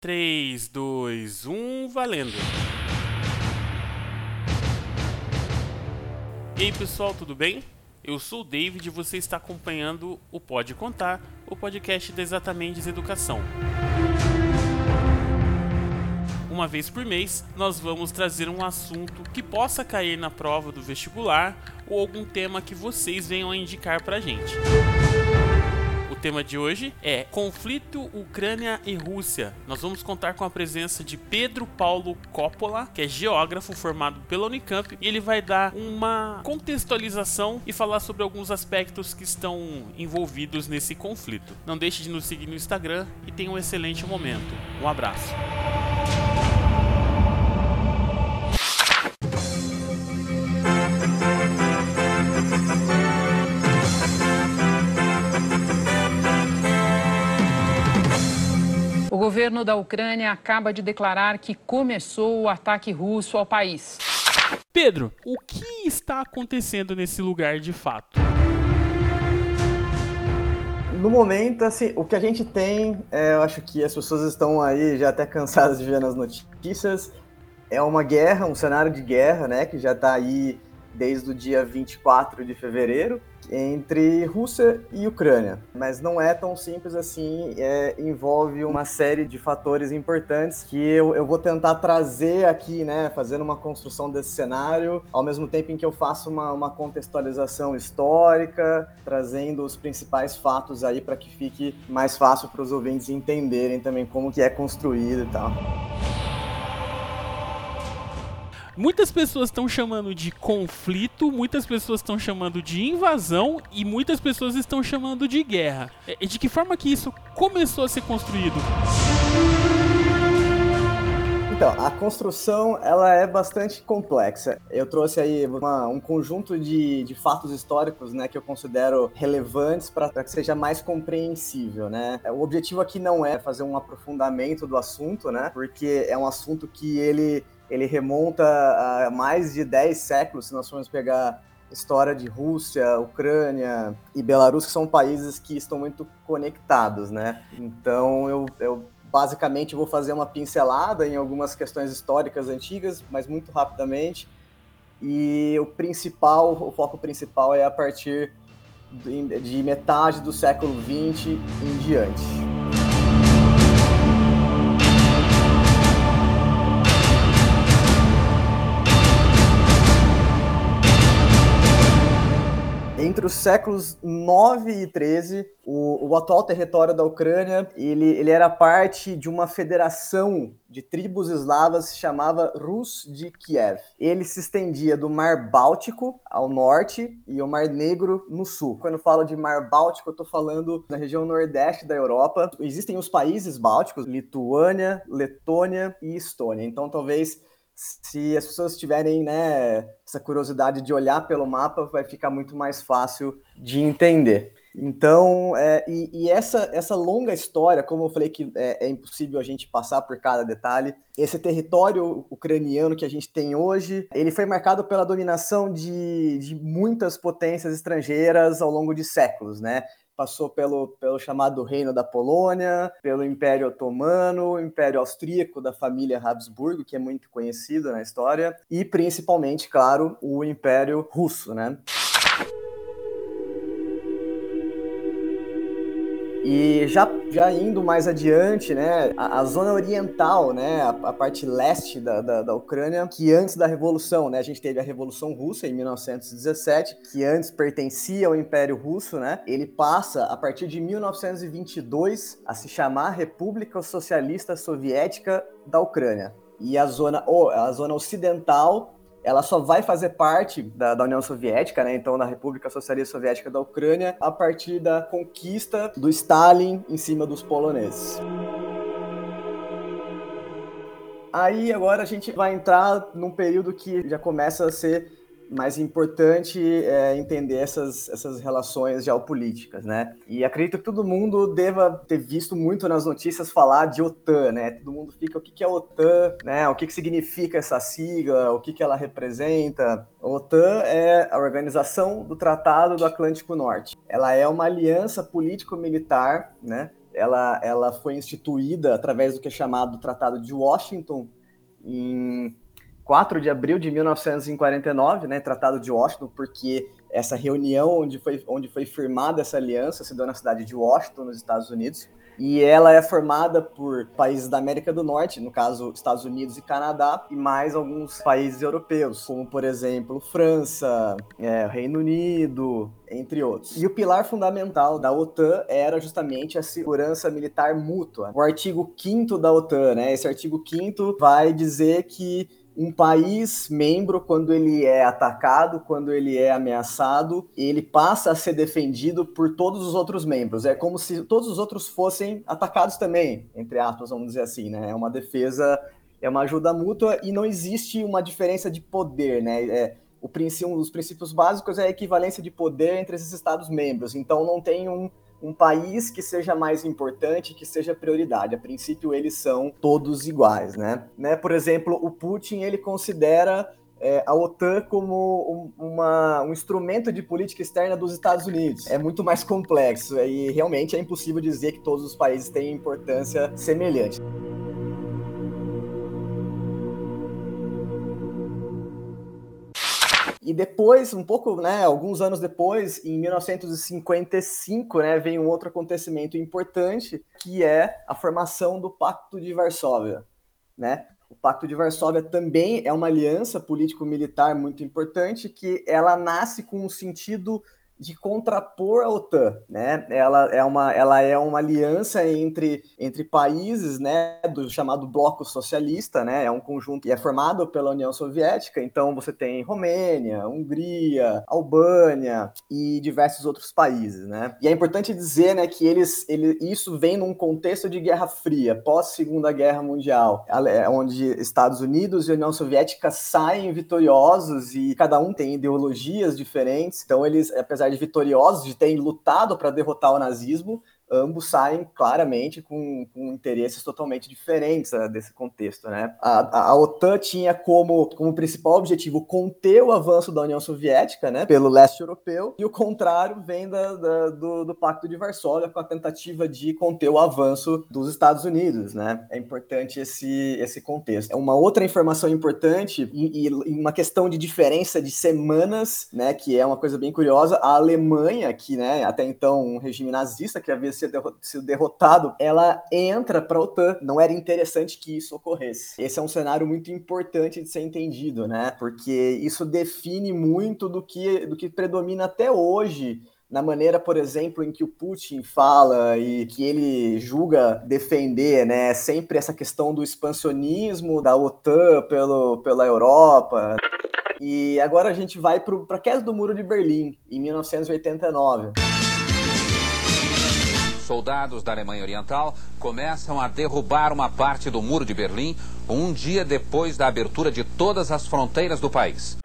3, 2, 1, valendo! E aí pessoal, tudo bem? Eu sou o David e você está acompanhando o Pode Contar, o podcast da Exatamente Educação. Uma vez por mês, nós vamos trazer um assunto que possa cair na prova do vestibular ou algum tema que vocês venham a indicar pra gente tema de hoje é Conflito Ucrânia e Rússia. Nós vamos contar com a presença de Pedro Paulo Coppola, que é geógrafo formado pela Unicamp, e ele vai dar uma contextualização e falar sobre alguns aspectos que estão envolvidos nesse conflito. Não deixe de nos seguir no Instagram e tenha um excelente momento. Um abraço. Governo da Ucrânia acaba de declarar que começou o ataque russo ao país. Pedro, o que está acontecendo nesse lugar de fato? No momento, assim, o que a gente tem, é, eu acho que as pessoas estão aí já até cansadas de ver nas notícias, é uma guerra, um cenário de guerra, né, que já está aí desde o dia 24 de fevereiro entre Rússia e Ucrânia. Mas não é tão simples assim, é, envolve uma série de fatores importantes que eu, eu vou tentar trazer aqui, né, fazendo uma construção desse cenário, ao mesmo tempo em que eu faço uma, uma contextualização histórica, trazendo os principais fatos aí para que fique mais fácil para os ouvintes entenderem também como que é construído e tal. Muitas pessoas estão chamando de conflito, muitas pessoas estão chamando de invasão e muitas pessoas estão chamando de guerra. É, de que forma que isso começou a ser construído? Então, a construção ela é bastante complexa. Eu trouxe aí uma, um conjunto de, de fatos históricos né, que eu considero relevantes para que seja mais compreensível. Né? O objetivo aqui não é fazer um aprofundamento do assunto, né, porque é um assunto que ele ele remonta a mais de 10 séculos, se nós formos pegar história de Rússia, Ucrânia e Belarus, que são países que estão muito conectados, né? Então eu, eu basicamente vou fazer uma pincelada em algumas questões históricas antigas, mas muito rapidamente. E o principal, o foco principal é a partir de metade do século XX em diante. Entre os séculos 9 e 13, o, o, atual território da Ucrânia, ele, ele era parte de uma federação de tribos eslavas chamava Rus de Kiev. Ele se estendia do Mar Báltico ao norte e o Mar Negro no sul. Quando eu falo de Mar Báltico, eu estou falando na região nordeste da Europa. Existem os países bálticos, Lituânia, Letônia e Estônia. Então, talvez se as pessoas tiverem né, essa curiosidade de olhar pelo mapa, vai ficar muito mais fácil de entender. Então, é, e, e, essa, essa longa história, como eu falei que é, é, impossível a gente passar por cada detalhe, esse território ucraniano que a gente tem hoje, ele foi marcado pela dominação de, de muitas potências estrangeiras ao longo de séculos, né? Passou pelo, pelo chamado Reino da Polônia, pelo Império Otomano, Império Austríaco da família Habsburgo, que é muito conhecido na história, e principalmente, claro, o Império Russo, né? E já, já indo mais adiante, né, a, a zona oriental, né, a, a parte leste da, da, da, Ucrânia, que antes da Revolução, né, a gente teve a Revolução Russa em 1917, que antes pertencia ao Império Russo, né, ele passa, a partir de 1922, a se chamar República Socialista Soviética da Ucrânia. E a zona, a zona ocidental ela só vai fazer parte da, da, União Soviética, né? Então, da República Socialista Soviética da Ucrânia, a partir da conquista do Stalin em cima dos poloneses. Aí agora a gente vai entrar num período que já começa a ser mais importante é entender essas, essas relações geopolíticas, né? E acredito que todo mundo deva ter visto muito nas notícias falar de OTAN, né? Todo mundo fica, o que é OTAN, né? O que, que significa essa sigla, o que, que ela representa. A OTAN é a Organização do Tratado do Atlântico Norte. Ela é uma aliança político-militar, né? ela, ela foi instituída através do que é chamado Tratado de Washington em 4 de abril de 1949, né, Tratado de Washington, porque essa reunião onde foi, onde foi firmada essa aliança se deu na cidade de Washington, nos Estados Unidos, e ela é formada por países da América do Norte, no caso Estados Unidos e Canadá, e mais alguns países europeus, como por exemplo França, é, Reino Unido, entre outros. E o pilar fundamental da OTAN era justamente a segurança militar mútua. O artigo 5 da OTAN, né? Esse artigo 5 vai dizer que um país membro, quando ele é atacado, quando ele é ameaçado, ele passa a ser defendido por todos os outros membros. É como se todos os outros fossem atacados também, entre aspas, vamos dizer assim, né? É uma defesa, é uma ajuda mútua e não existe uma diferença de poder, né? É, o princípio, um dos princípios básicos é a equivalência de poder entre esses Estados membros. Então não tem um um país que seja mais importante, que seja prioridade. A princípio, eles são todos iguais, né? né? Por exemplo, o Putin, ele considera é, a OTAN como um, uma, um instrumento de política externa dos Estados Unidos. É muito mais complexo e realmente é impossível dizer que todos os países têm importância semelhante. E depois, um pouco, né, alguns anos depois, em 1955, né, vem um outro acontecimento importante, que é a formação do Pacto de Varsóvia, né? O Pacto de Varsóvia também é uma aliança político-militar muito importante que ela nasce com um sentido de contrapor a OTAN, né? Ela é uma, ela é uma aliança entre, entre países, né, do chamado bloco socialista, né? É um conjunto que é formado pela União Soviética, então você tem Romênia, Hungria, Albânia e diversos outros países, né? E é importante dizer, né, que eles, ele, isso vem num contexto de Guerra Fria, pós Segunda Guerra Mundial, é onde Estados Unidos e União Soviética saem vitoriosos e cada um tem ideologias diferentes, então eles, apesar vitoriosos, de terem lutado para derrotar o nazismo, ambos saem claramente com, com interesses totalmente diferentes uh, desse contexto. Né? A, a, OTAN tinha como, como principal objetivo conter o avanço da União Soviética né, pelo leste europeu, e o contrário vem da, da, do, do Pacto de Varsóvia, com a tentativa de conter o avanço dos Estados Unidos. Né? É importante esse, esse contexto. É uma outra informação importante, e, e uma questão de diferença de semanas, né, que é uma coisa bem curiosa, a Alemanha, que né, até então um regime nazista que havia sido derrotado, ela entra para a OTAN. Não era interessante que isso ocorresse. Esse é um cenário muito importante de ser entendido, né? Porque isso define muito do que, do que predomina até hoje na maneira, por exemplo, em que o Putin fala e que ele julga defender, né, sempre essa questão do expansionismo da OTAN pelo, pela Europa. E agora a gente vai para a queda do Muro de Berlim, em 1989 soldados da Alemanha Oriental começam a derrubar uma parte do Muro de Berlim um dia depois da abertura de todas as fronteiras do país.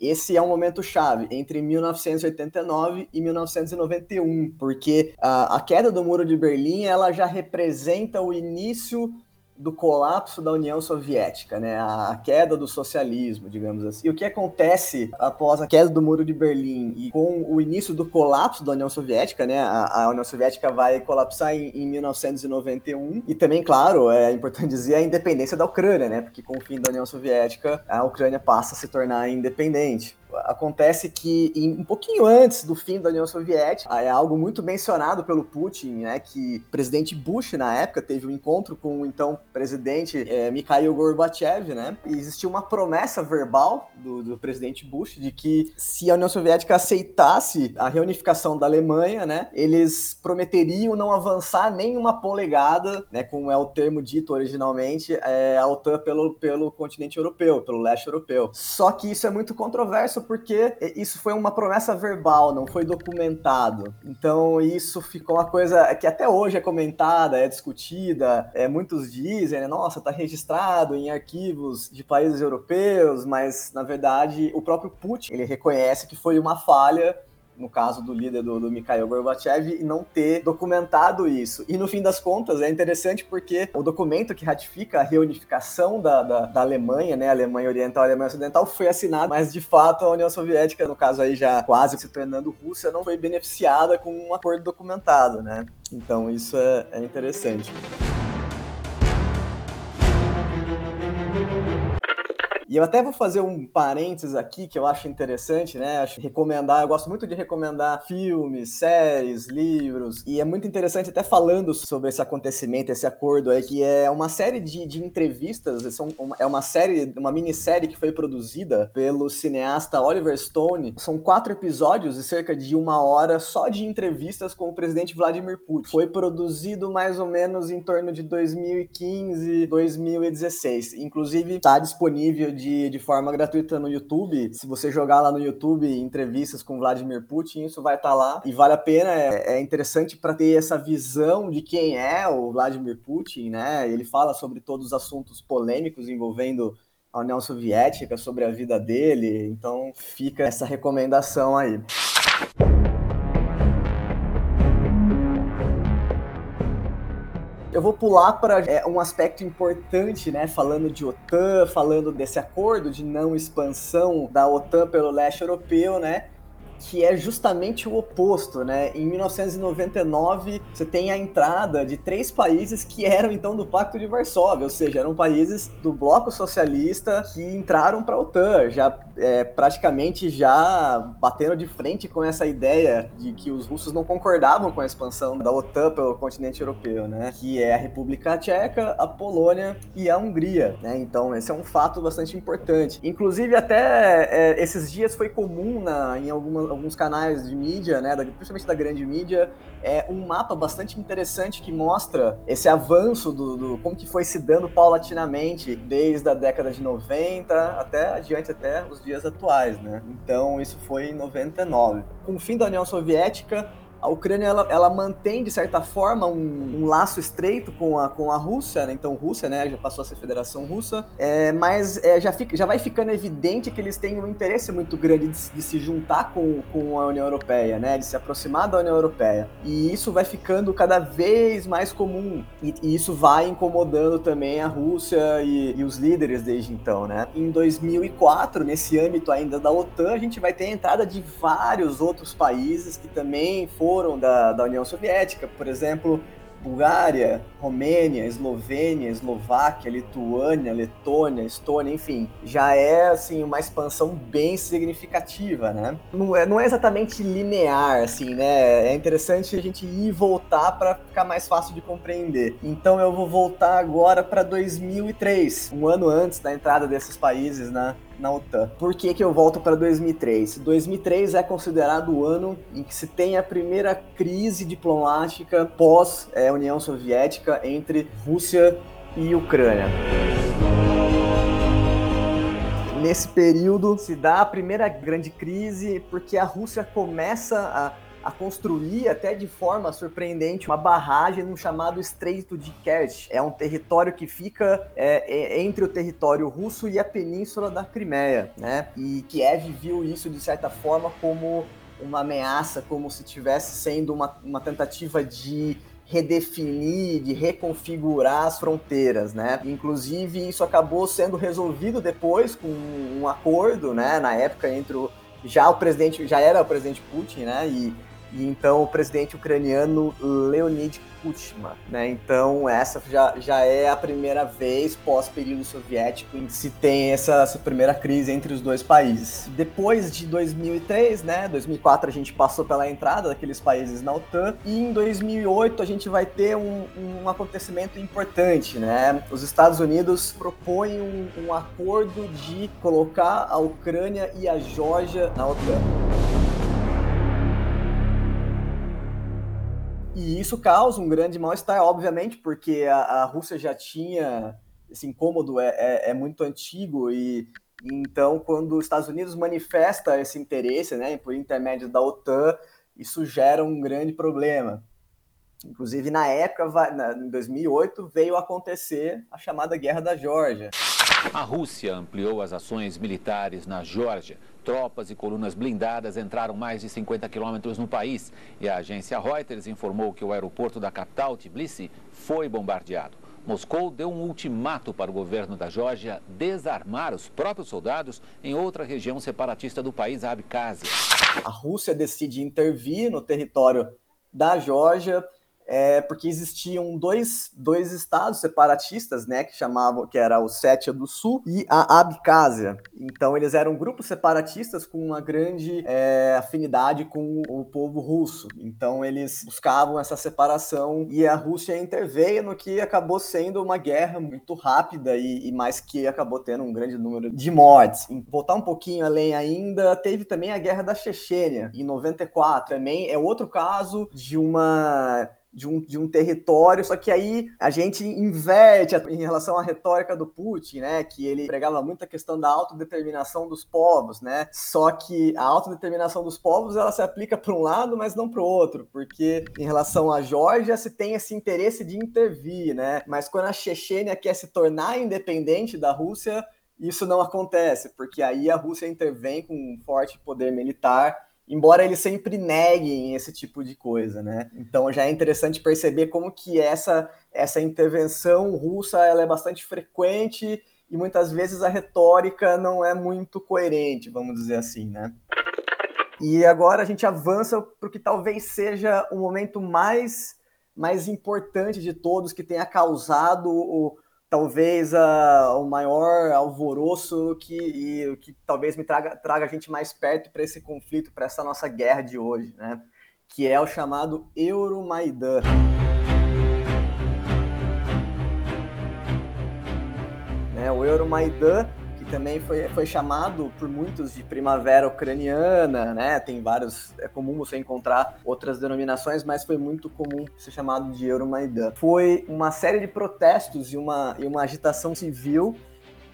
Esse é um momento chave entre 1989 e 1991, porque a, a queda do Muro de Berlim ela já representa o início do colapso da União Soviética, né? A queda do socialismo, digamos assim. E o que acontece após a queda do Muro de Berlim e com o início do colapso da União Soviética, né? A, a União Soviética vai colapsar em, em, 1991 e também, claro, é importante dizer a independência da Ucrânia, né? Porque com o fim da União Soviética, a Ucrânia passa a se tornar independente acontece que um pouquinho antes do fim da União Soviética, é algo muito mencionado pelo Putin, né, que o presidente Bush na época teve um encontro com o então presidente é, Mikhail Gorbachev, né, e existiu uma promessa verbal do, do, presidente Bush de que se a União Soviética aceitasse a reunificação da Alemanha, né, eles prometeriam não avançar nem uma polegada, né, como é o termo dito originalmente, é, a OTAN pelo, pelo continente europeu, pelo leste europeu. Só que isso é muito controverso isso porque isso foi uma promessa verbal, não foi documentado. Então isso ficou uma coisa que até hoje é comentada, é discutida. É, muitos dizem, né, nossa, está registrado em arquivos de países europeus, mas na verdade o próprio Putin ele reconhece que foi uma falha no caso do líder do, do Mikhail Gorbachev, e não ter documentado isso. E no fim das contas, é interessante porque o documento que ratifica a reunificação da, da, da Alemanha, né, Alemanha Oriental e Alemanha Ocidental, foi assinado, mas de fato a União Soviética, no caso aí já quase se tornando Rússia, não foi beneficiada com um acordo documentado, né? Então isso é, é interessante. E eu até vou fazer um parênteses aqui que eu acho interessante, né? Acho recomendar, eu gosto muito de recomendar filmes, séries, livros, e é muito interessante até falando sobre esse acontecimento, esse acordo aí, que é uma série de, de entrevistas, é uma série, uma minissérie que foi produzida pelo cineasta Oliver Stone. São quatro episódios de cerca de uma hora só de entrevistas com o presidente Vladimir Putin. Foi produzido mais ou menos em torno de 2015, 2016. Inclusive, está disponível de, de forma gratuita no YouTube. Se você jogar lá no YouTube entrevistas com Vladimir Putin, isso vai estar tá lá e vale a pena. É, é interessante para ter essa visão de quem é o Vladimir Putin, né? Ele fala sobre todos os assuntos polêmicos envolvendo a União Soviética, sobre a vida dele. Então fica essa recomendação aí. Eu vou pular para é, um aspecto importante, né? Falando de OTAN, falando desse acordo de não expansão da OTAN pelo leste europeu, né? Que é justamente o oposto, né? Em 1999, você tem a entrada de três países que eram então do Pacto de Varsóvia, ou seja, eram países do bloco socialista que entraram para a OTAN, já é, praticamente já batendo de frente com essa ideia de que os russos não concordavam com a expansão da OTAN pelo continente europeu, né? Que é a República Tcheca, a Polônia e a Hungria, né? Então esse é um fato bastante importante. Inclusive até é, esses dias foi comum na, em algumas alguns canais de mídia, né, da, principalmente da grande mídia, é um mapa bastante interessante que mostra esse avanço do, do, como que foi se dando paulatinamente desde a década de 90 até adiante até os dias atuais, né? Então isso foi em 99. Com o fim da União Soviética, a Ucrânia ela, ela mantém de certa forma um, um, laço estreito com a, com a Rússia, né? então Rússia, né, já passou a ser Federação Russa, é, mas é, já, fica, já vai ficando evidente que eles têm um interesse muito grande de, de, se juntar com, com a União Europeia, né, de se aproximar da União Europeia, e isso vai ficando cada vez mais comum. E, e isso vai incomodando também a Rússia e, e, os líderes desde então, né? Em 2004, nesse âmbito ainda da OTAN, a gente vai ter a entrada de vários outros países que também foram foram da, da União Soviética, por exemplo, Bulgária, Romênia, Eslovênia, Eslováquia, Lituânia, Letônia, Estônia, enfim, já é assim uma expansão bem significativa, né? Não é, não é exatamente linear, assim, né? É interessante a gente ir e voltar para ficar mais fácil de compreender. Então eu vou voltar agora para 2003, um ano antes da entrada desses países, né? Na OTAN. Por que, que eu volto para 2003? 2003 é considerado o ano em que se tem a primeira crise diplomática pós é, Soviética entre Rússia e Ucrânia. Nesse período se dá a primeira grande crise porque a Rússia começa a a construir até de forma surpreendente uma barragem no chamado Estreito de Kerch. É um território que fica é, é, entre o território russo e a península da Crimeia, né? E Kiev viu isso de certa forma como uma ameaça, como se tivesse sendo uma, uma tentativa de redefinir, de reconfigurar as fronteiras, né? Inclusive isso acabou sendo resolvido depois com um acordo, né? Na época entre o já o presidente já era o presidente Putin, né? E e então o presidente ucraniano Leonid Kuchma, né? Então essa já, já é a primeira vez pós período soviético em que se tem essa, essa, primeira crise entre os dois países. Depois de 2003, né? 2004 a gente passou pela entrada daqueles países na OTAN e em 2008 a gente vai ter um, um acontecimento importante, né? Os Estados Unidos propõem um, um acordo de colocar a Ucrânia e a Geórgia na OTAN. E isso causa um grande mal-estar, obviamente, porque a, a, Rússia já tinha esse incômodo, é, é, é, muito antigo, e então quando os Estados Unidos manifesta esse interesse, né, por intermédio da OTAN, isso gera um grande problema. Inclusive, na época, em 2008, veio acontecer a chamada Guerra da Geórgia. A Rússia ampliou as ações militares na Geórgia. Tropas e colunas blindadas entraram mais de 50 quilômetros no país e a agência Reuters informou que o aeroporto da capital, Tbilisi, foi bombardeado. Moscou deu um ultimato para o governo da Geórgia desarmar os próprios soldados em outra região separatista do país, a Abkhazia. A Rússia decide intervir no território da Geórgia é, porque existiam dois, dois estados separatistas, né, que chamavam, que era o Sétia do Sul e a Abcásia. Então eles eram grupos separatistas com uma grande é, afinidade com o povo russo. Então eles buscavam essa separação e a Rússia interveio no que acabou sendo uma guerra muito rápida e, e mais que acabou tendo um grande número de mortes. Voltar um pouquinho além ainda, teve também a Guerra da Chechênia em 94. Também é outro caso de uma de um, de um território, só que aí a gente inverte em relação à retórica do Putin, né, que ele pregava muito a questão da autodeterminação dos povos, né, só que a autodeterminação dos povos, ela se aplica para um lado, mas não para o outro, porque em relação à Geórgia se tem esse interesse de intervir, né, mas quando a Chechênia quer se tornar independente da Rússia, isso não acontece, porque aí a Rússia intervém com um forte poder militar embora eles sempre neguem esse tipo de coisa, né? Então já é interessante perceber como que essa essa intervenção russa ela é bastante frequente e muitas vezes a retórica não é muito coerente, vamos dizer assim, né? E agora a gente avança para o que talvez seja o momento mais mais importante de todos que tenha causado o, talvez uh, o maior alvoroço que, e, que talvez me traga, traga a gente mais perto para esse conflito, para essa nossa guerra de hoje, né? que é o chamado Euromaidan. Né, o Euromaidan também foi, foi chamado por muitos de primavera ucraniana, né? Tem vários, é comum você encontrar outras denominações, mas foi muito comum ser chamado de Euromaidan. Foi uma série de protestos e uma, e uma agitação civil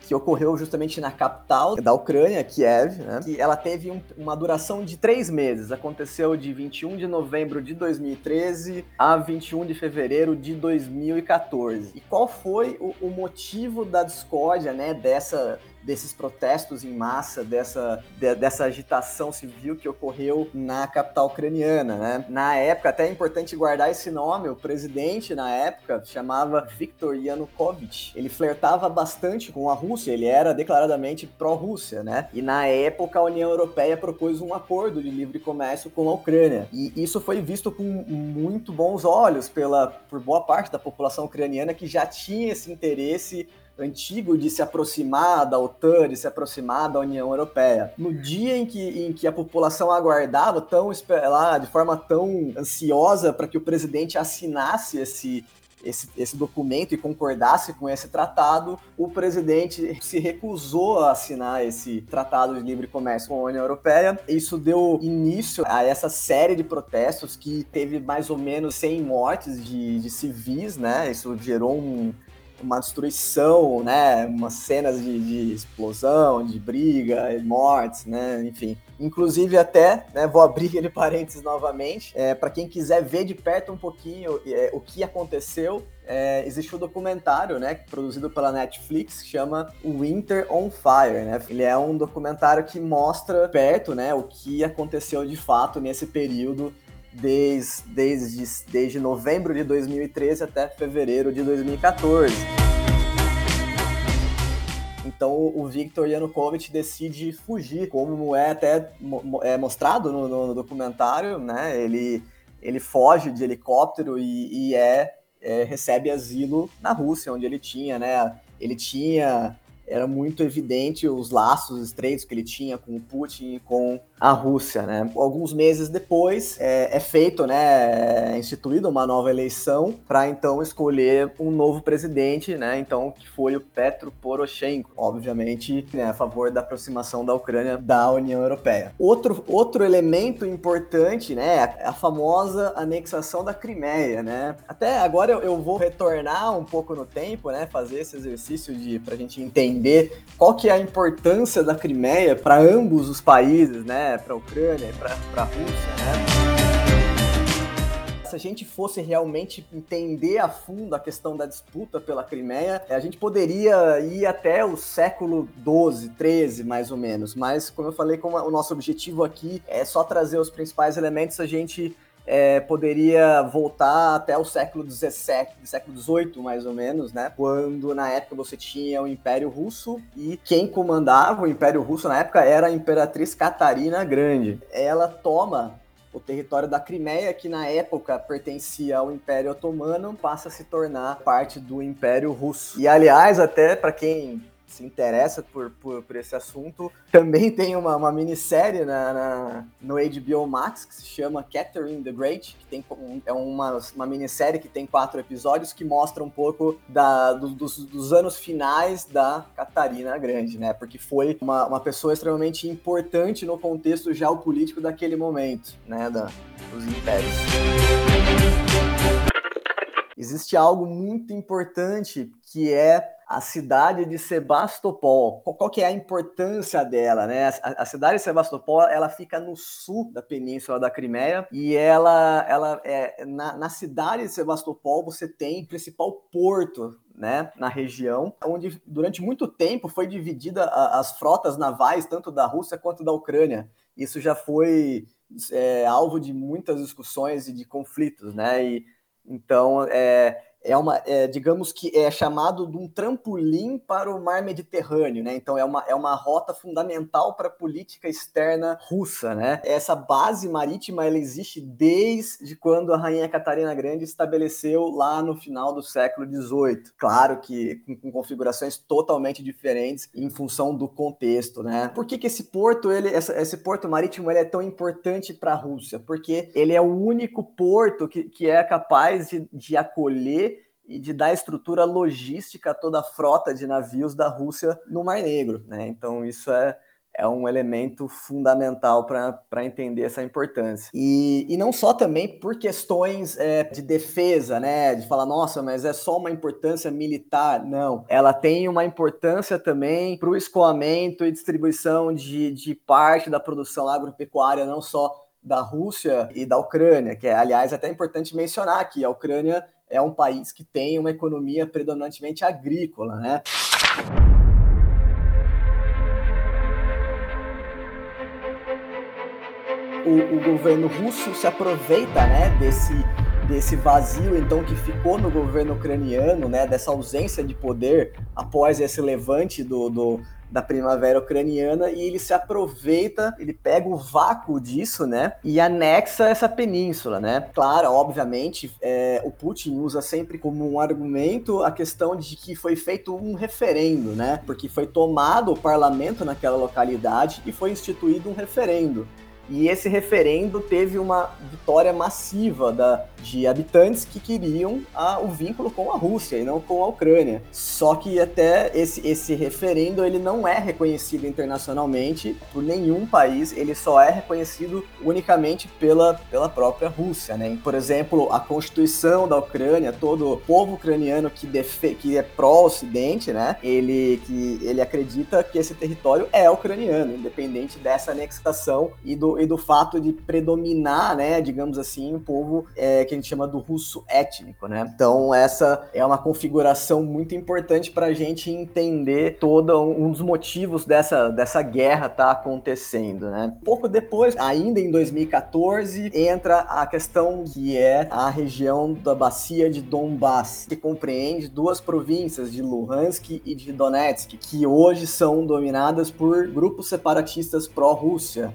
que ocorreu justamente na capital da Ucrânia, Kiev, né? que ela teve um, uma duração de três meses. Aconteceu de 21 de novembro de 2013 a 21 de fevereiro de 2014. E qual foi o, o motivo da discórdia, né, dessa desses protestos em massa, dessa, de, dessa agitação civil que ocorreu na capital ucraniana, né? Na época, até é importante guardar esse nome, o presidente na época chamava Viktor Yanukovych. Ele flertava bastante com a Rússia, ele era declaradamente pró-Rússia, né? E na época a União Europeia propôs um acordo de livre comércio com a Ucrânia. E isso foi visto com muito bons olhos pela, por boa parte da população ucraniana que já tinha esse interesse antigo de se aproximar da OTAN, de se aproximar da União Europeia. No dia em que, em que a população aguardava tão lá, de forma tão ansiosa para que o presidente assinasse esse, esse, esse documento e concordasse com esse tratado, o presidente se recusou a assinar esse tratado de livre comércio com a União Europeia. Isso deu início a essa série de protestos que teve mais ou menos 100 mortes de, de civis, né? Isso gerou um, uma destruição, né? Umas cenas de, de explosão, de briga, mortes, né? Enfim. Inclusive até, né, vou abrir ele parênteses novamente, é, para quem quiser ver de perto um pouquinho é, o que aconteceu, é, existe um documentário, né, produzido pela Netflix, que chama Winter on Fire, né? Ele é um documentário que mostra perto, né, o que aconteceu de fato nesse período desde, desde, desde novembro de 2013 até fevereiro de 2014. Então o Victor Yanukovych decide fugir, como é até é mostrado no, no documentário, né? Ele, ele foge de helicóptero e, e é, é, recebe asilo na Rússia, onde ele tinha, né? Ele tinha era muito evidente os laços estreitos que ele tinha com o Putin e com a Rússia, né? Alguns meses depois é, é feito, né, é instituída uma nova eleição para então escolher um novo presidente, né? Então que foi o Petro Poroshenko, obviamente, né, a favor da aproximação da Ucrânia da União Europeia. Outro outro elemento importante, né, é a famosa anexação da Crimeia, né? Até agora eu, eu vou retornar um pouco no tempo, né, fazer esse exercício de para a gente entender qual que é a importância da Crimeia para ambos os países, né? Para a Ucrânia e para a Rússia, né? se a gente fosse realmente entender a fundo a questão da disputa pela Crimeia, a gente poderia ir até o século 12, 13, mais ou menos. Mas, como eu falei, como o nosso objetivo aqui é só trazer os principais elementos, a gente é, poderia voltar até o século XVII, século XVIII, mais ou menos, né? Quando na época você tinha o Império Russo e quem comandava o Império Russo na época era a Imperatriz Catarina Grande. Ela toma o território da Crimeia, que na época pertencia ao Império Otomano, passa a se tornar parte do Império Russo. E aliás, até para quem se interessa por, por, por, esse assunto, também tem uma, uma minissérie na, na, no HBO Max que se chama Catherine the Great, que tem, é uma, uma minissérie que tem quatro episódios que mostra um pouco da, do, dos, dos, anos finais da Catarina Grande, né? Porque foi uma, uma pessoa extremamente importante no contexto geopolítico daquele momento, né? Da, dos impérios existe algo muito importante que é a cidade de Sebastopol. Qual que é a importância dela, né? A, a, cidade de Sebastopol, ela fica no sul da península da Crimeia e ela, ela é na, na cidade de Sebastopol você tem o principal porto né, na região, onde durante muito tempo foi dividida a, as frotas navais, tanto da Rússia quanto da Ucrânia. Isso já foi é, alvo de muitas discussões e de conflitos, né? E, então, é, é uma, é, digamos que é chamado de um trampolim para o mar Mediterrâneo, né? Então é uma, é uma rota fundamental para a política externa russa, né? Essa base marítima ela existe desde quando a rainha Catarina Grande estabeleceu lá no final do século XVIII. Claro que com, com configurações totalmente diferentes em função do contexto, né? Por que, que esse porto, ele, essa, esse porto marítimo, ele é tão importante para a Rússia? Porque ele é o único porto que, que é capaz de, de acolher e de dar estrutura logística a toda a frota de navios da Rússia no Mar Negro. Né? Então, isso é, é um elemento fundamental para entender essa importância. E, e não só também por questões é, de defesa, né? De falar, nossa, mas é só uma importância militar. Não. Ela tem uma importância também para o escoamento e distribuição de, de parte da produção agropecuária, não só da Rússia e da Ucrânia, que é, aliás, até importante mencionar que a Ucrânia é um país que tem uma economia predominantemente agrícola, né? O, o, governo russo se aproveita né, desse, desse vazio então que ficou no governo ucraniano, né, dessa ausência de poder após esse levante do, do, da primavera ucraniana e ele se aproveita, ele pega o vácuo disso, né, e anexa essa península, né. Claro, obviamente, é, o Putin usa sempre como um argumento a questão de que foi feito um referendo, né, porque foi tomado o parlamento naquela localidade e foi instituído um referendo. E esse referendo teve uma vitória massiva da, de habitantes que queriam a, o vínculo com a Rússia e não com a Ucrânia. Só que até esse, esse referendo ele não é reconhecido internacionalmente por nenhum país, ele só é reconhecido unicamente pela, pela própria Rússia. Né? Por exemplo, a Constituição da Ucrânia, todo povo ucraniano que, defe, que é pró-Ocidente, né? ele, que, ele acredita que esse território é ucraniano, independente dessa anexação e do e do fato de predominar, né, digamos assim, o povo é, que a gente chama do russo étnico, né? Então essa é uma configuração muito importante para a gente entender todo um dos motivos dessa, dessa guerra tá acontecendo, né? Pouco depois, ainda em 2014, entra a questão que é a região da bacia de Donbass, que compreende duas províncias de Luhansk e de Donetsk, que hoje são dominadas por grupos separatistas pró-Rússia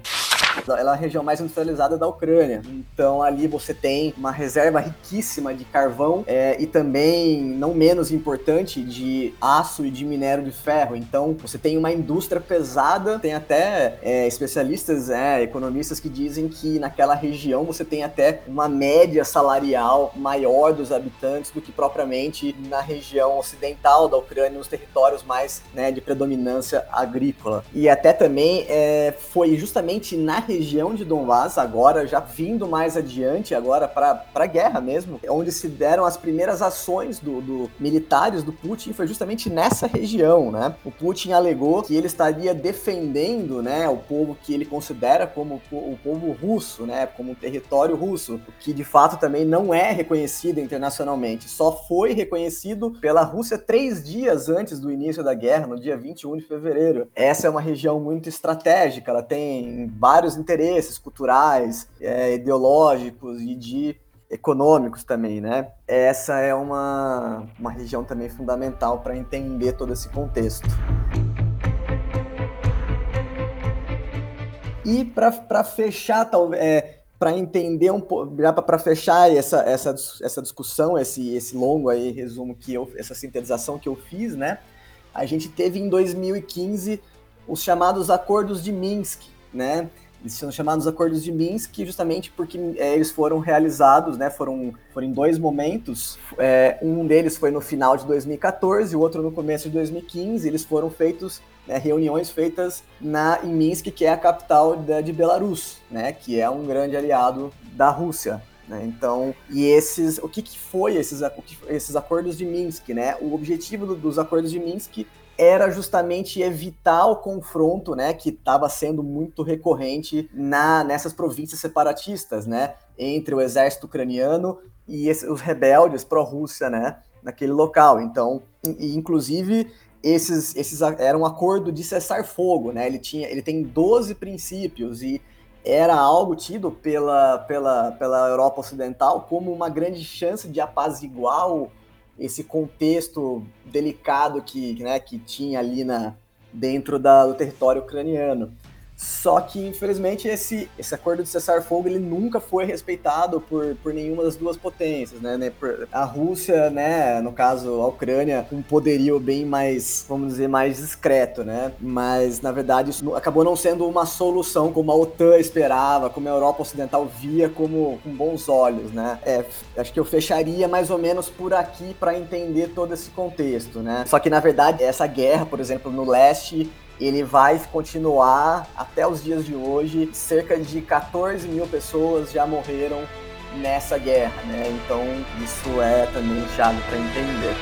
ela é a região mais industrializada da Ucrânia. Então ali você tem uma reserva riquíssima de carvão é, e também, não menos importante, de aço e de minério de ferro. Então você tem uma indústria pesada, tem até é, especialistas, é, economistas que dizem que naquela região você tem até uma média salarial maior dos habitantes do que propriamente na região ocidental da Ucrânia, nos territórios mais né, de predominância agrícola. E até também é, foi justamente na região de Donbass, agora já vindo mais adiante, agora para a guerra mesmo, onde se deram as primeiras ações do, do, militares do Putin, foi justamente nessa região, né? O Putin alegou que ele estaria defendendo, né, o povo que ele considera como o povo russo, né, como território russo, que de fato também não é reconhecido internacionalmente, só foi reconhecido pela Rússia três dias antes do início da guerra, no dia 21 de fevereiro. Essa é uma região muito estratégica, ela tem vários interesses culturais, é, ideológicos e de econômicos também, né? Essa é uma, uma região também fundamental para entender todo esse contexto. E para fechar, talvez, é, para entender um pouco, para fechar essa, essa, essa discussão, esse, esse longo aí resumo que eu, essa sintetização que eu fiz, né? A gente teve em 2015 os chamados acordos de Minsk, né? Eles são chamados acordos de Minsk justamente porque é, eles foram realizados, né? Foram, foram em dois momentos. É, um deles foi no final de 2014, o outro no começo de 2015. Eles foram feitos né, reuniões feitas na em Minsk, que é a capital da, de Belarus, né? Que é um grande aliado da Rússia. Né? Então, e esses, o que, que foi esses, esses acordos de Minsk, né? O objetivo do, dos acordos de Minsk era justamente evitar o confronto, né, que estava sendo muito recorrente na, nessas províncias separatistas, né, entre o exército ucraniano e esse, os rebeldes pró-Rússia, né, naquele local. Então, e, inclusive esses, esses era um acordo de cessar fogo, né? Ele tinha, ele tem 12 princípios e era algo tido pela, pela, pela Europa Ocidental como uma grande chance de apaziguar o, esse contexto delicado que, né, que tinha ali na, dentro da, do território ucraniano. Só que, infelizmente, esse, esse acordo de cessar-fogo ele nunca foi respeitado por, por nenhuma das duas potências, né? a Rússia, né, no caso, a Ucrânia, um poderio bem mais, vamos dizer, mais discreto, né? Mas, na verdade, isso acabou não sendo uma solução como a OTAN esperava, como a Europa Ocidental via como com bons olhos, né? É, acho que eu fecharia mais ou menos por aqui para entender todo esse contexto, né? Só que, na verdade, essa guerra, por exemplo, no leste, ele vai continuar até os dias de hoje. Cerca de 14 mil pessoas já morreram nessa guerra, né? Então isso é também chave para entender.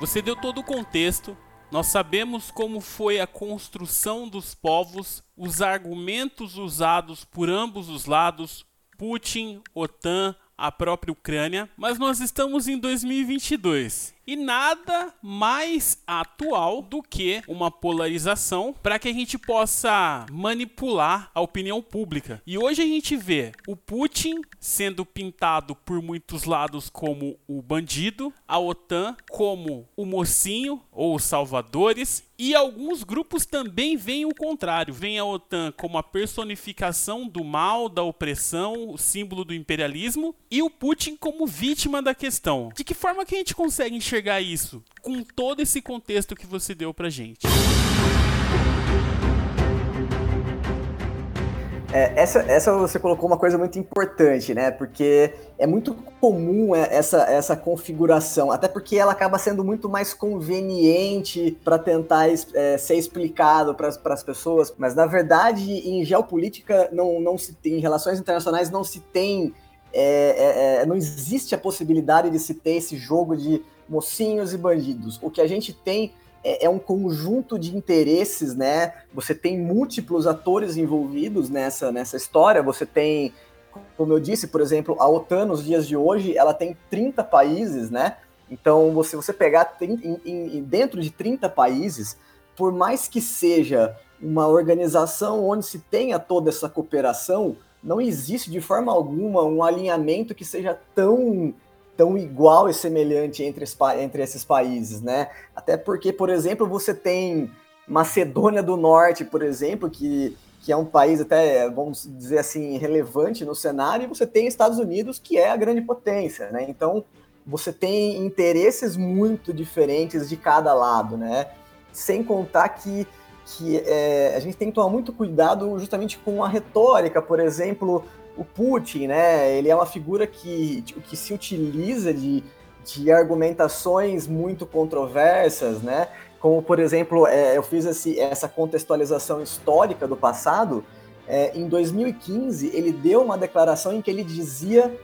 Você deu todo o contexto. Nós sabemos como foi a construção dos povos, os argumentos usados por ambos os lados, Putin, OTAN, a própria Ucrânia, mas nós estamos em 2022 e nada mais atual do que uma polarização para que a gente possa manipular a opinião pública. E hoje a gente vê o Putin sendo pintado por muitos lados como o bandido, a OTAN como o mocinho ou os salvadores, e alguns grupos também veem o contrário, veem a OTAN como a personificação do mal, da opressão, o símbolo do imperialismo, e o Putin como vítima da questão. De que forma que a gente consegue enxergar enxergar isso com todo esse contexto que você deu pra gente? É, essa, essa você colocou uma coisa muito importante, né? Porque é muito comum é, essa, essa configuração, até porque ela acaba sendo muito mais conveniente para tentar é, ser explicado para as pessoas. Mas na verdade, em geopolítica, não, não se tem, em relações internacionais, não se tem. É, é, é não existe a possibilidade de se ter esse jogo de mocinhos e bandidos. O que a gente tem é, é, um conjunto de interesses, né? Você tem múltiplos atores envolvidos nessa, nessa história. Você tem, como eu disse, por exemplo, a OTAN nos dias de hoje, ela tem 30 países, né? Então, você, você pegar em, em, dentro de 30 países, por mais que seja uma organização onde se tenha toda essa cooperação, não existe de forma alguma um alinhamento que seja tão tão igual e semelhante entre, entre esses países, né? Até porque, por exemplo, você tem Macedônia do Norte, por exemplo, que, que é um país até, vamos dizer assim, relevante no cenário, e você tem Estados Unidos, que é a grande potência, né? Então, você tem interesses muito diferentes de cada lado, né? Sem contar que, que é, a gente tem que tomar muito cuidado justamente com a retórica, por exemplo, o Putin, né, ele é uma figura que, que se utiliza de, de argumentações muito controversas, né? Como, por exemplo, é, eu fiz esse, essa contextualização histórica do passado. É, em 2015, ele deu uma declaração em que ele dizia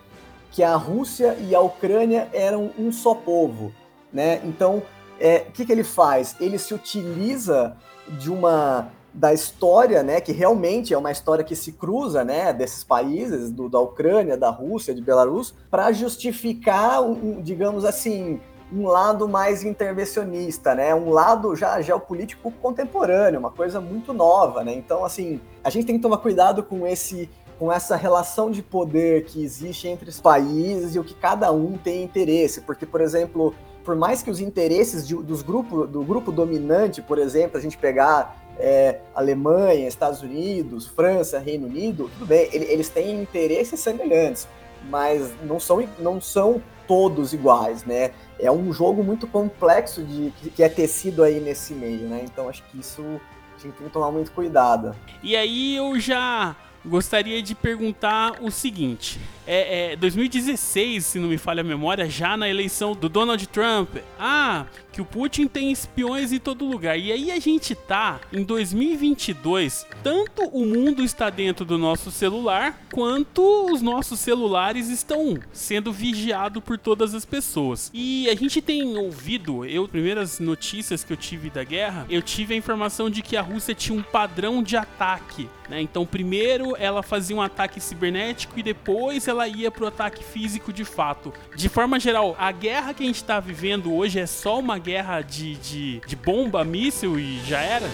que a Rússia e a Ucrânia eram um só povo. Né? Então, é, o que, que ele faz? Ele se utiliza de uma da história, né, que realmente é uma história que se cruza, né, desses países, do, da Ucrânia, da Rússia, de Belarus, para justificar, um, digamos assim, um lado mais intervencionista, né, um lado já geopolítico contemporâneo, uma coisa muito nova, né. Então, assim, a gente tem que tomar cuidado com esse com essa relação de poder que existe entre os países e o que cada um tem interesse, porque, por exemplo, por mais que os interesses de, dos grupo, do grupo dominante, por exemplo, a gente pegar é, Alemanha, Estados Unidos, França, Reino Unido, tudo bem, eles têm interesses semelhantes, mas não são, não são todos iguais, né? É um jogo muito complexo de que é tecido aí nesse meio, né? Então acho que isso a gente tem que tomar muito cuidado. E aí eu já gostaria de perguntar o seguinte: é, é, 2016, se não me falha a memória, já na eleição do Donald Trump, ah, que o Putin tem espiões em todo lugar. E aí a gente tá em 2022, tanto o mundo está dentro do nosso celular, quanto os nossos celulares estão sendo vigiados por todas as pessoas. E a gente tem ouvido, eu primeiras notícias que eu tive da guerra, eu tive a informação de que a Rússia tinha um padrão de ataque, né? Então, primeiro ela fazia um ataque cibernético e depois ela ia pro ataque físico de fato. De forma geral, a guerra que a gente está vivendo hoje é só uma guerra de, de, de bomba, míssil e já era?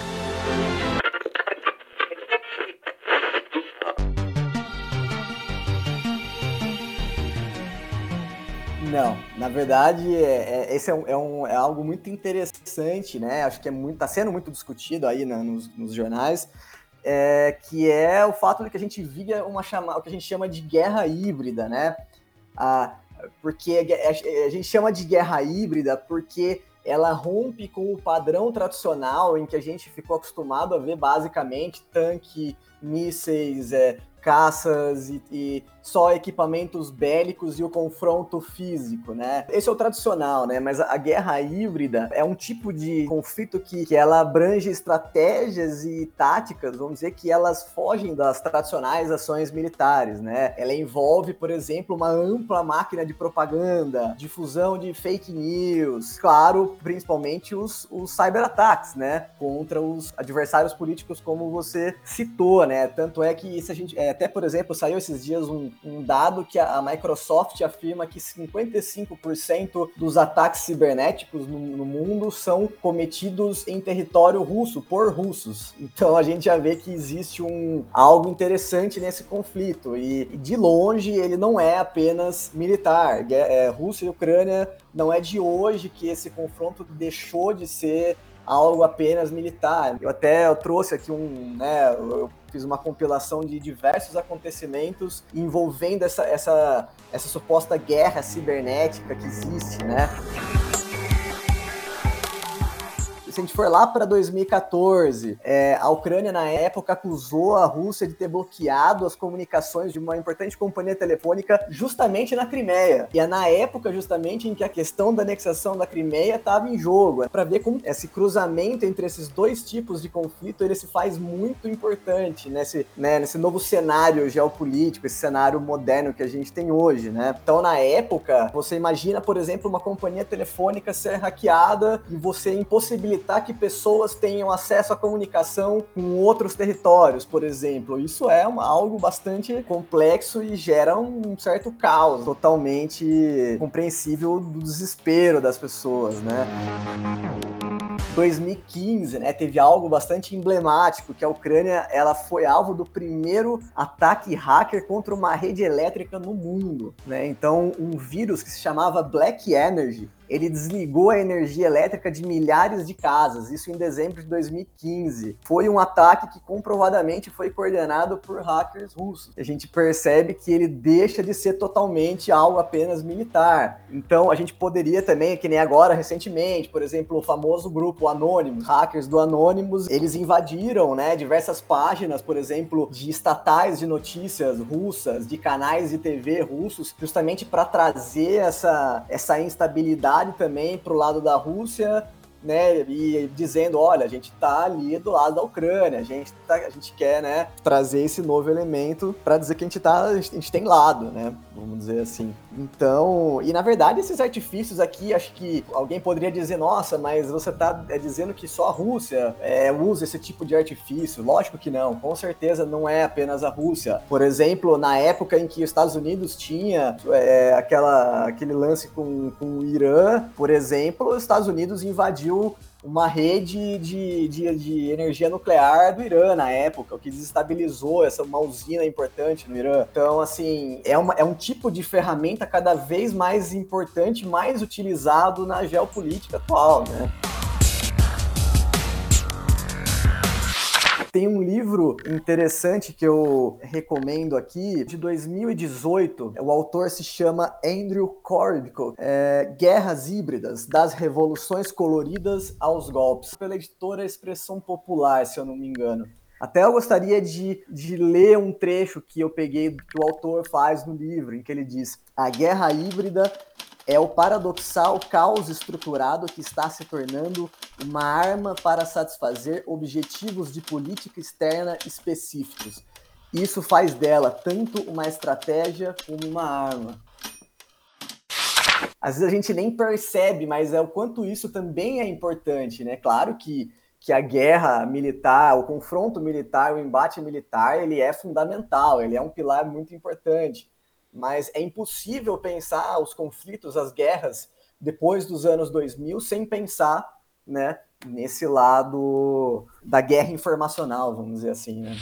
Não, na verdade, é, é, esse é, um, é, um, é, algo muito interessante, né? Acho que é muito, tá sendo muito discutido aí né, nos, nos, jornais, é, que é o fato de que a gente via uma chama, o que a gente chama de guerra híbrida, né? Ah, porque a, a gente chama de guerra híbrida porque ela rompe com o padrão tradicional em que a gente ficou acostumado a ver basicamente tanque, mísseis, é, caças e, e, só equipamentos bélicos e o confronto físico, né? Esse é o tradicional, né? Mas a, guerra híbrida é um tipo de conflito que, que ela abrange estratégias e táticas, vamos dizer, que elas fogem das tradicionais ações militares, né? Ela envolve, por exemplo, uma ampla máquina de propaganda, difusão de fake news, claro, principalmente os, os cyberataques, né? Contra os adversários políticos, como você citou? Tanto é que se a gente... É, até, por exemplo, saiu esses dias um, um dado que a, a, Microsoft afirma que 55% dos ataques cibernéticos no, no, mundo são cometidos em território russo, por russos. Então a gente já vê que existe um, algo interessante nesse conflito. E, de longe ele não é apenas militar. É, Rússia e Ucrânia não é de hoje que esse confronto deixou de ser algo apenas militar. Eu até eu trouxe aqui um, né, eu fiz uma compilação de diversos acontecimentos envolvendo essa, essa, essa suposta guerra cibernética que existe, né? Se a gente for lá para 2014, é, a Ucrânia, na época, acusou a Rússia de ter bloqueado as comunicações de uma importante companhia telefônica justamente na Crimeia. E é na época, justamente, em que a questão da anexação da Crimeia estava em jogo. É para ver como esse cruzamento entre esses dois tipos de conflito ele se faz muito importante nesse, né, nesse novo cenário geopolítico, esse cenário moderno que a gente tem hoje, né? Então, na época, você imagina, por exemplo, uma companhia telefônica ser hackeada e você impossibilitar facilitar que pessoas tenham acesso à comunicação com outros territórios, por exemplo. Isso é uma, algo bastante complexo e gera um certo caos totalmente compreensível do desespero das pessoas, né? 2015, né, teve algo bastante emblemático, que a Ucrânia ela foi alvo do primeiro ataque hacker contra uma rede elétrica no mundo, né? Então, um vírus que se chamava Black Energy, ele desligou a energia elétrica de milhares de casas, isso em dezembro de 2015. Foi um ataque que comprovadamente foi coordenado por hackers russos. A gente percebe que ele deixa de ser totalmente algo apenas militar. Então, a gente poderia também, que nem agora recentemente, por exemplo, o famoso grupo Anonymous, hackers do Anonymous, eles invadiram, né, diversas páginas, por exemplo, de estatais de notícias russas, de canais de TV russos, justamente para trazer essa, essa instabilidade também para o lado da Rússia né, e dizendo, olha, a gente está ali do lado da Ucrânia, a gente, tá, a gente quer, né, trazer esse novo elemento para dizer que a gente tá, a gente tem lado, né, vamos dizer assim. Então, e na verdade esses artifícios aqui, acho que alguém poderia dizer, nossa, mas você está é, dizendo que só a Rússia é, usa esse tipo de artifício. Lógico que não, com certeza não é apenas a Rússia. Por exemplo, na época em que os Estados Unidos tinha é, aquela, aquele lance com, com o Irã, por exemplo, os Estados Unidos invadiu uma rede de, de, de, energia nuclear do Irã na época, o que desestabilizou essa uma usina importante no Irã. Então, assim, é, uma, é um tipo de ferramenta cada vez mais importante, mais utilizado na geopolítica atual, né? Tem um livro interessante que eu recomendo aqui, de 2018. O autor se chama Andrew Corbicko, é, Guerras Híbridas, das Revoluções Coloridas aos Golpes, pela editora Expressão Popular, se eu não me engano. Até eu gostaria de, de ler um trecho que eu peguei que o autor faz no livro, em que ele diz: A guerra híbrida é o paradoxal caos estruturado que está se tornando uma arma para satisfazer objetivos de política externa específicos. Isso faz dela tanto uma estratégia como uma arma. Às vezes a gente nem percebe, mas é o quanto isso também é importante, né? Claro que, que a guerra militar, o confronto militar, o embate militar, ele é fundamental, ele é um pilar muito importante mas é impossível pensar os conflitos, as guerras depois dos anos 2000 sem pensar, né, nesse lado da guerra informacional, vamos dizer assim, né?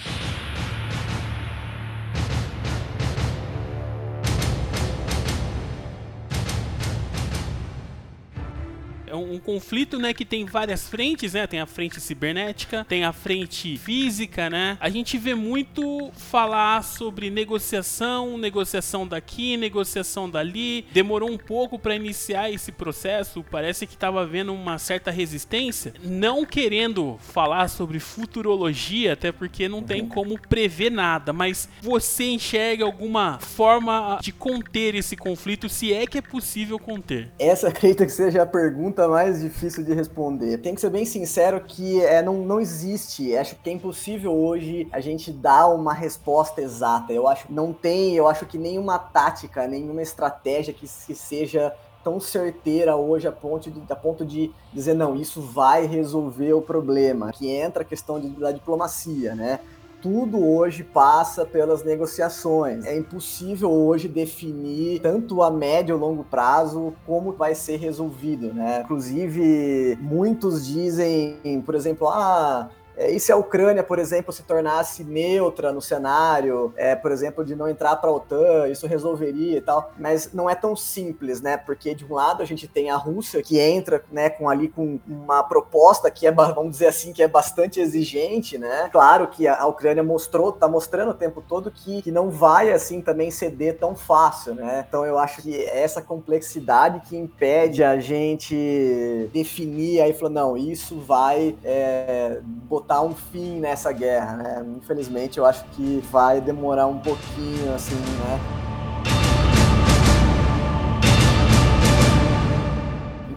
É um, um, conflito, né, que tem várias frentes, né? Tem a frente cibernética, tem a frente física, né? A gente vê muito falar sobre negociação, negociação daqui, negociação dali. Demorou um pouco para iniciar esse processo, parece que estava havendo uma certa resistência, não querendo falar sobre futurologia, até porque não tem como prever nada, mas você enxerga alguma forma de conter esse conflito, se é que é possível conter? Essa acredita que seja a pergunta pergunta mais difícil de responder. Tem que ser bem sincero que é, não, não existe. Acho que é impossível hoje a gente dar uma resposta exata. Eu acho não tem, eu acho que nenhuma tática, nenhuma estratégia que, que seja tão certeira hoje a ponto, de, a ponto de dizer, não, isso vai resolver o problema. Que entra a questão de, da diplomacia, né? Tudo hoje passa pelas negociações. É impossível hoje definir tanto a médio ou longo prazo como vai ser resolvido, né? Inclusive, muitos dizem, por exemplo, ah, é, e se a Ucrânia, por exemplo, se tornasse neutra no cenário, é, por exemplo, de não entrar para a OTAN, isso resolveria e tal. Mas não é tão simples, né? Porque de um lado a gente tem a Rússia que entra, né, com ali com uma proposta que é, vamos dizer assim, que é bastante exigente, né? Claro que a, Ucrânia mostrou, tá mostrando o tempo todo que, que não vai assim também ceder tão fácil, né? Então eu acho que essa complexidade que impede a gente definir aí falou não, isso vai é, botar botar um fim nessa guerra, né? Infelizmente, eu acho que vai demorar um pouquinho, assim, né?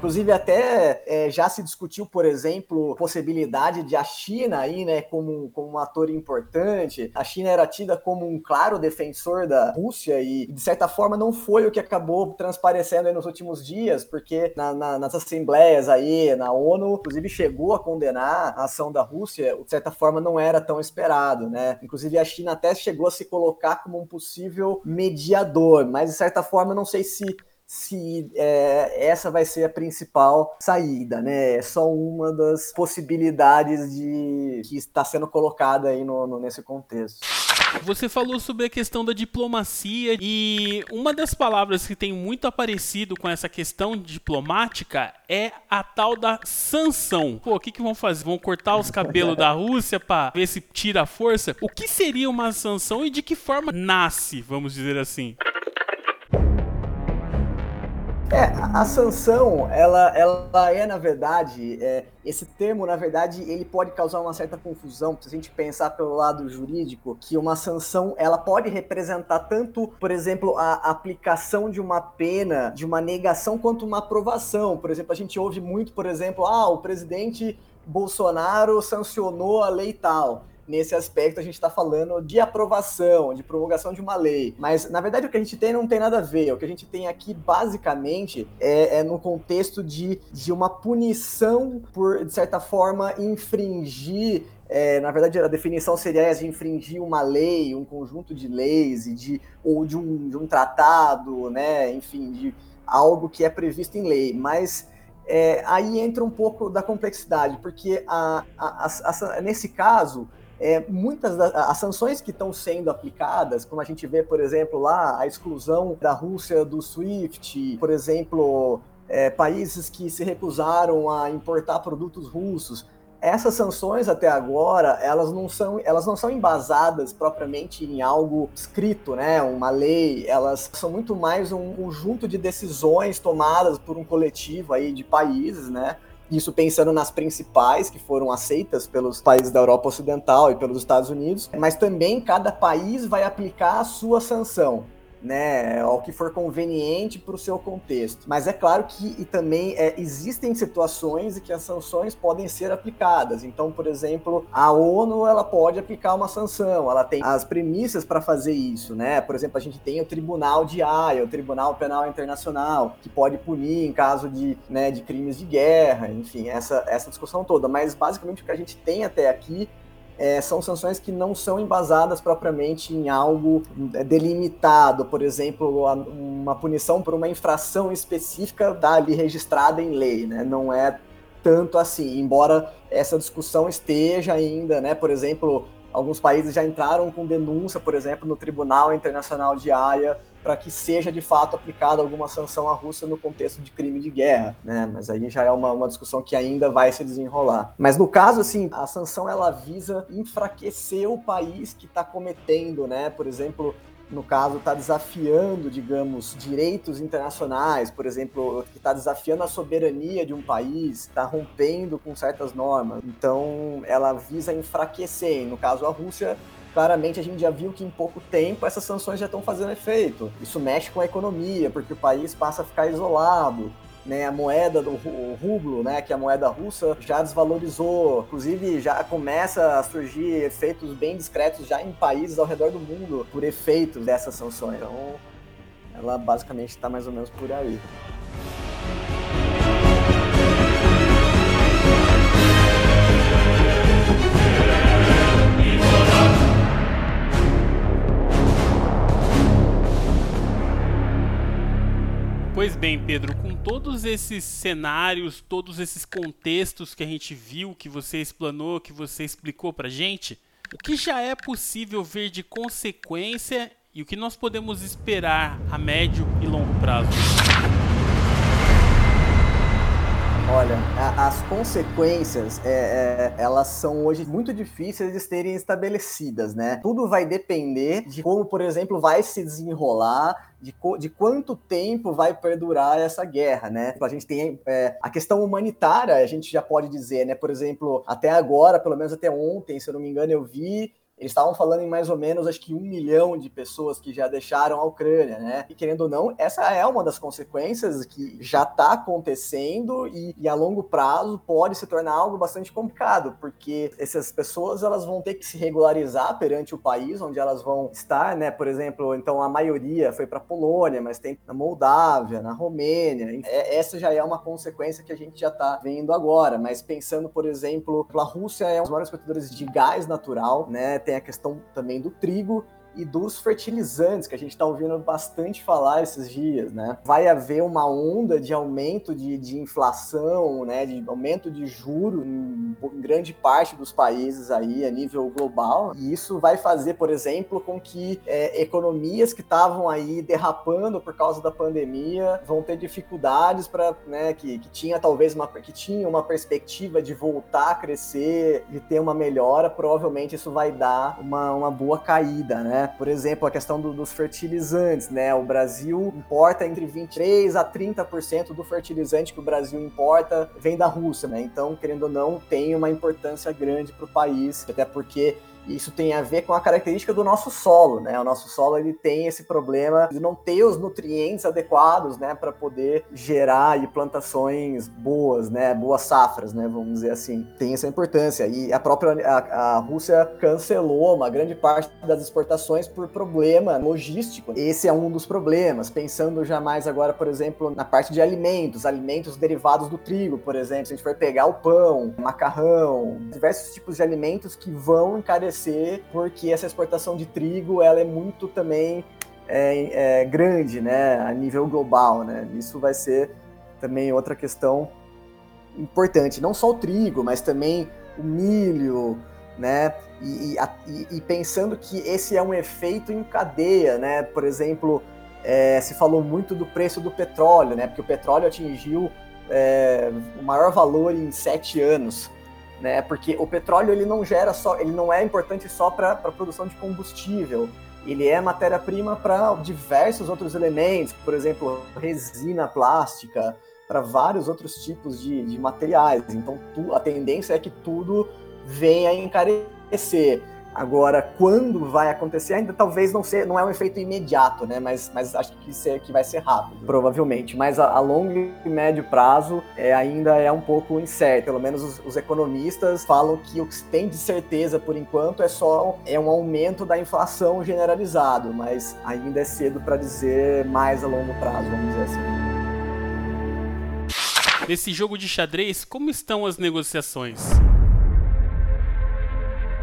Inclusive, até é, já se discutiu, por exemplo, possibilidade de a China aí, né, como, como um ator importante. A China era tida como um claro defensor da Rússia e, de certa forma, não foi o que acabou transparecendo nos últimos dias, porque na, na, nas assembleias aí, na ONU, inclusive chegou a condenar a ação da Rússia, de certa forma não era tão esperado, né? Inclusive, a China até chegou a se colocar como um possível mediador, mas, de certa forma, não sei se se é, essa vai ser a principal saída, né? É só uma das possibilidades de que está sendo colocada aí no, no, nesse contexto. Você falou sobre a questão da diplomacia e uma das palavras que tem muito aparecido com essa questão diplomática é a tal da sanção. Pô, o que, que vão fazer? Vão cortar os cabelos da Rússia para ver se tira a força? O que seria uma sanção e de que forma nasce, vamos dizer assim? É, a sanção, ela, ela é, na verdade, é, esse termo, na verdade, ele pode causar uma certa confusão, se a gente pensar pelo lado jurídico, que uma sanção, ela pode representar tanto, por exemplo, a aplicação de uma pena, de uma negação, quanto uma aprovação. Por exemplo, a gente ouve muito, por exemplo, ah, o presidente Bolsonaro sancionou a lei tal nesse aspecto a gente está falando de aprovação, de promulgação de uma lei. Mas, na verdade, o que a gente tem não tem nada a ver. O que a gente tem aqui, basicamente, é, é no contexto de, de uma punição por, de certa forma, infringir é, na verdade, a definição seria de infringir uma lei, um conjunto de leis, e de, ou de um, de um tratado, né? enfim, de algo que é previsto em lei. Mas é, aí entra um pouco da complexidade, porque a, a, a nesse caso, é, muitas das as sanções que estão sendo aplicadas, como a gente vê, por exemplo, lá a exclusão da Rússia do SWIFT, por exemplo, é, países que se recusaram a importar produtos russos. Essas sanções até agora, elas não são, elas não são embasadas propriamente em algo escrito, né, uma lei, elas são muito mais um conjunto de decisões tomadas por um coletivo aí de países, né, isso pensando nas principais que foram aceitas pelos países da Europa Ocidental e pelos Estados Unidos, mas também cada país vai aplicar a sua sanção né, ao que for conveniente para o seu contexto. Mas é claro que também é, existem situações em que as sanções podem ser aplicadas. Então, por exemplo, a ONU ela pode aplicar uma sanção, ela tem as premissas para fazer isso, né? Por exemplo, a gente tem o Tribunal de Haia, o Tribunal Penal Internacional, que pode punir em caso de, né, de crimes de guerra, enfim, essa, essa discussão toda. Mas basicamente o que a gente tem até aqui é, são sanções que não são embasadas propriamente em algo é, delimitado, por exemplo, uma punição por uma infração específica dali registrada em lei, né? Não é tanto assim, embora essa discussão esteja ainda, né? Por exemplo, alguns países já entraram com denúncia, por exemplo, no Tribunal Internacional de Haia para que seja de fato aplicada alguma sanção à Rússia no contexto de crime de guerra, né? Mas aí já é uma, uma discussão que ainda vai se desenrolar. Mas no caso, assim, a sanção ela visa enfraquecer o país que está cometendo, né? Por exemplo, no caso, está desafiando, digamos, direitos internacionais, por exemplo, que está desafiando a soberania de um país, está rompendo com certas normas. Então, ela visa enfraquecer. No caso, a Rússia claramente a gente já viu que em pouco tempo essas sanções já estão fazendo efeito. Isso mexe com a economia, porque o país passa a ficar isolado. Né, a moeda do rublo, né, que é a moeda russa, já desvalorizou. Inclusive, já começa a surgir efeitos bem discretos já em países ao redor do mundo por efeitos dessas sanções. Então, ela basicamente está mais ou menos por aí. Pois bem, Pedro, com todos esses cenários, todos esses contextos que a gente viu, que você explanou, que você explicou pra gente, o que já é possível ver de consequência e o que nós podemos esperar a médio e longo prazo? As consequências, é, é, elas são hoje muito difíceis de serem estabelecidas, né? Tudo vai depender de como, por exemplo, vai se desenrolar, de, de quanto tempo vai perdurar essa guerra, né? A gente tem é, a questão humanitária, a gente já pode dizer, né? Por exemplo, até agora, pelo menos até ontem, se eu não me engano, eu vi eles estavam falando em mais ou menos, acho que um milhão de pessoas que já deixaram a Ucrânia, né? E querendo ou não, essa é uma das consequências que já está acontecendo e, e, a longo prazo pode se tornar algo bastante complicado, porque essas pessoas elas vão ter que se regularizar perante o país onde elas vão estar, né? Por exemplo, então a maioria foi para a Polônia, mas tem na Moldávia, na Romênia. É, essa já é uma consequência que a gente já está vendo agora. Mas pensando, por exemplo, a Rússia é um dos maiores produtores de gás natural, né? Tem a questão também do trigo e dos fertilizantes, que a gente está ouvindo bastante falar esses dias, né? Vai haver uma onda de aumento de, de inflação, né? De aumento de juro em, em grande parte dos países aí a nível global. E isso vai fazer, por exemplo, com que é, economias que estavam aí derrapando por causa da pandemia vão ter dificuldades para, né? Que, que tinha talvez uma que tinha uma perspectiva de voltar a crescer, de ter uma melhora, provavelmente isso vai dar uma, uma boa caída, né? Por exemplo, a questão do, dos fertilizantes, né? O Brasil importa entre 23 a 30% do fertilizante que o Brasil importa vem da Rússia, né? Então, querendo ou não, tem uma importância grande para o país, até porque isso tem a ver com a característica do nosso solo, né? O nosso solo ele tem esse problema de não ter os nutrientes adequados, né, para poder gerar aí, plantações boas, né, boas safras, né, vamos dizer assim. Tem essa importância e a própria a, a Rússia cancelou uma grande parte das exportações por problema logístico. Esse é um dos problemas. Pensando já mais agora, por exemplo, na parte de alimentos, alimentos derivados do trigo, por exemplo, se a gente for pegar o pão, macarrão, diversos tipos de alimentos que vão encarecer acontecer porque essa exportação de trigo ela é muito também é, é, grande, né, a nível global, né? Isso vai ser também outra questão importante. Não só o trigo, mas também o milho, né? E, e, e pensando que esse é um efeito em cadeia, né? Por exemplo, é, se falou muito do preço do petróleo, né? Porque o petróleo atingiu é, o maior valor em sete anos né? Porque o petróleo ele não gera só, ele não é importante só para a produção de combustível. Ele é matéria-prima para diversos outros elementos, por exemplo, resina plástica, para vários outros tipos de, de materiais. Então, tu, a tendência é que tudo venha a encarecer. Agora, quando vai acontecer, ainda talvez não ser, não é um efeito imediato, né? Mas, mas acho que, ser, que vai ser rápido, provavelmente. Mas a, a longo e médio prazo é, ainda é um pouco incerto. Pelo menos os, os, economistas falam que o que tem de certeza por enquanto é só é um aumento da inflação generalizado, mas ainda é cedo para dizer mais a longo prazo, vamos dizer assim. Nesse jogo de xadrez, como estão as negociações?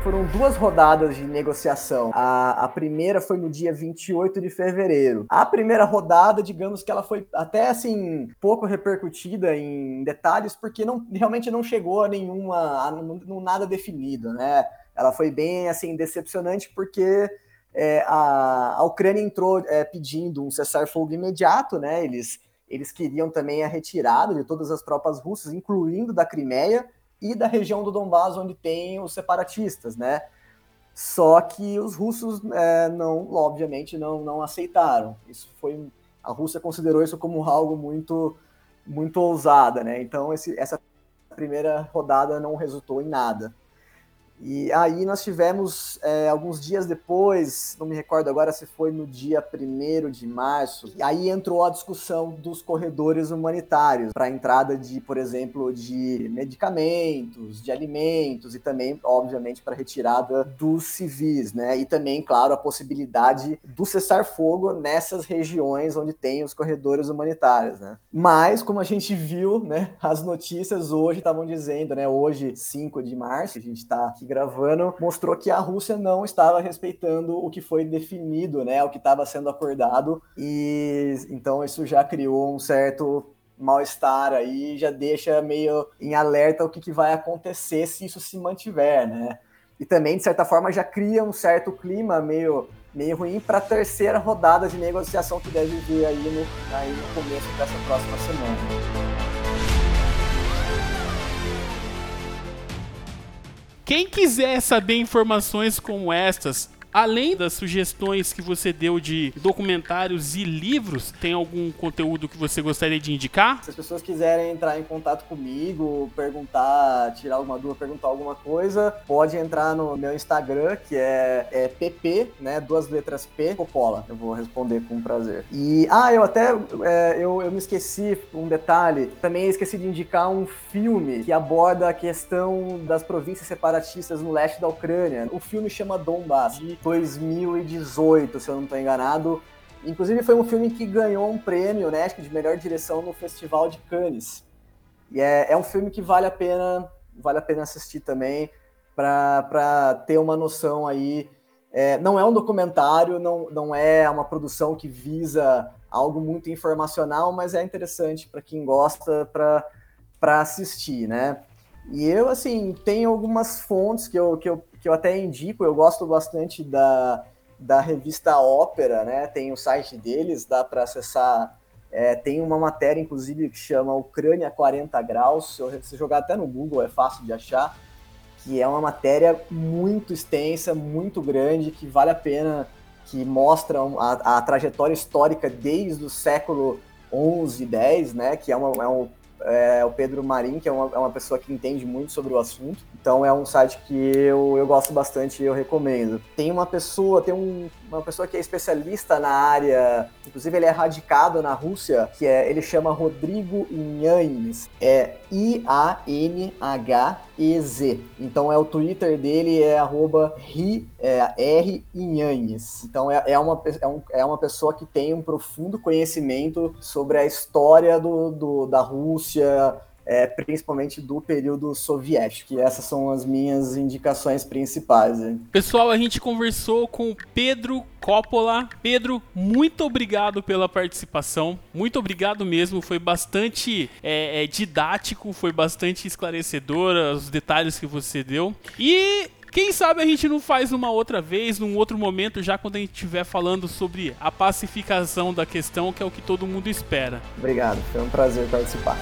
Foram duas rodadas de negociação. A, a primeira foi no dia 28 de fevereiro. A primeira rodada, digamos que ela foi até assim, pouco repercutida em detalhes, porque não, realmente não chegou a nenhuma, a, a, nada definido, né? Ela foi bem assim, decepcionante, porque é, a, a Ucrânia entrou é, pedindo um cessar-fogo imediato, né? Eles, eles queriam também a retirada de todas as tropas russas, incluindo da Crimeia e da região do Donbás, onde tem os separatistas, né? Só que os russos é, não, obviamente, não, não aceitaram. Isso foi a Rússia considerou isso como algo muito muito ousada, né? Então esse, essa primeira rodada não resultou em nada. E aí nós tivemos, é, alguns dias depois, não me recordo agora se foi no dia 1 de março, aí entrou a discussão dos corredores humanitários para a entrada de, por exemplo, de medicamentos, de alimentos e também, obviamente, para retirada dos civis, né? E também, claro, a possibilidade do cessar-fogo nessas regiões onde tem os corredores humanitários, né? Mas, como a gente viu, né, as notícias hoje estavam dizendo, né, hoje, 5 de março, a gente está gravando, mostrou que a Rússia não estava respeitando o que foi definido, né, o que estava sendo acordado, e então isso já criou um certo mal-estar aí, já deixa meio em alerta o que, que vai acontecer se isso se mantiver, né? E também, de certa forma, já cria um certo clima meio, meio ruim para a terceira rodada de negociação que deve vir aí no, aí no começo dessa próxima semana. Quem quiser saber informações como estas, Além das sugestões que você deu de documentários e livros, tem algum conteúdo que você gostaria de indicar? Se as pessoas quiserem entrar em contato comigo, perguntar, tirar alguma dúvida, perguntar alguma coisa, pode entrar no meu Instagram, que é, é PP, né? Duas letras P, Popola. Eu vou responder com prazer. E, ah, eu até, é, eu, eu me esqueci um detalhe, também esqueci de indicar um filme que aborda a questão das províncias separatistas no leste da Ucrânia. O filme chama Donbass, 2018, se eu não estou enganado. Inclusive foi um filme que ganhou um prêmio, né, de melhor direção no Festival de Cannes. E é, é um filme que vale a pena, vale a pena assistir também para ter uma noção aí. É, não é um documentário, não, não é uma produção que visa algo muito informacional, mas é interessante para quem gosta para assistir, né? E eu, assim, tenho algumas fontes que eu, que eu que eu até indico, eu gosto bastante da, da revista Ópera, né? Tem o site deles, dá para acessar. É, tem uma matéria, inclusive, que chama Ucrânia 40 Graus. Se você jogar até no Google, é fácil de achar. Que é uma matéria muito extensa, muito grande, que vale a pena que mostram a, a trajetória histórica desde o século 11, 10, né? Que é, uma, é um é o Pedro Marim, que é uma, é uma pessoa que entende muito sobre o assunto. Então é um site que eu, eu gosto bastante e eu recomendo. Tem uma pessoa, tem um, uma pessoa que é especialista na área, inclusive ele é radicado na Rússia, que é, ele chama Rodrigo Inhanes. É I-A-N-H-E-Z. Então é o Twitter dele é arroba ri, é, R Inhanes. Então é, é, uma, é, um, é uma pessoa que tem um profundo conhecimento sobre a história do, do da Rússia, é, principalmente do período soviético. E essas são as minhas indicações principais. Hein? Pessoal, a gente conversou com o Pedro Coppola. Pedro, muito obrigado pela participação. Muito obrigado mesmo. Foi bastante é, é, didático, foi bastante esclarecedor os detalhes que você deu. E quem sabe a gente não faz uma outra vez, num outro momento, já quando a gente estiver falando sobre a pacificação da questão, que é o que todo mundo espera. Obrigado, foi um prazer participar.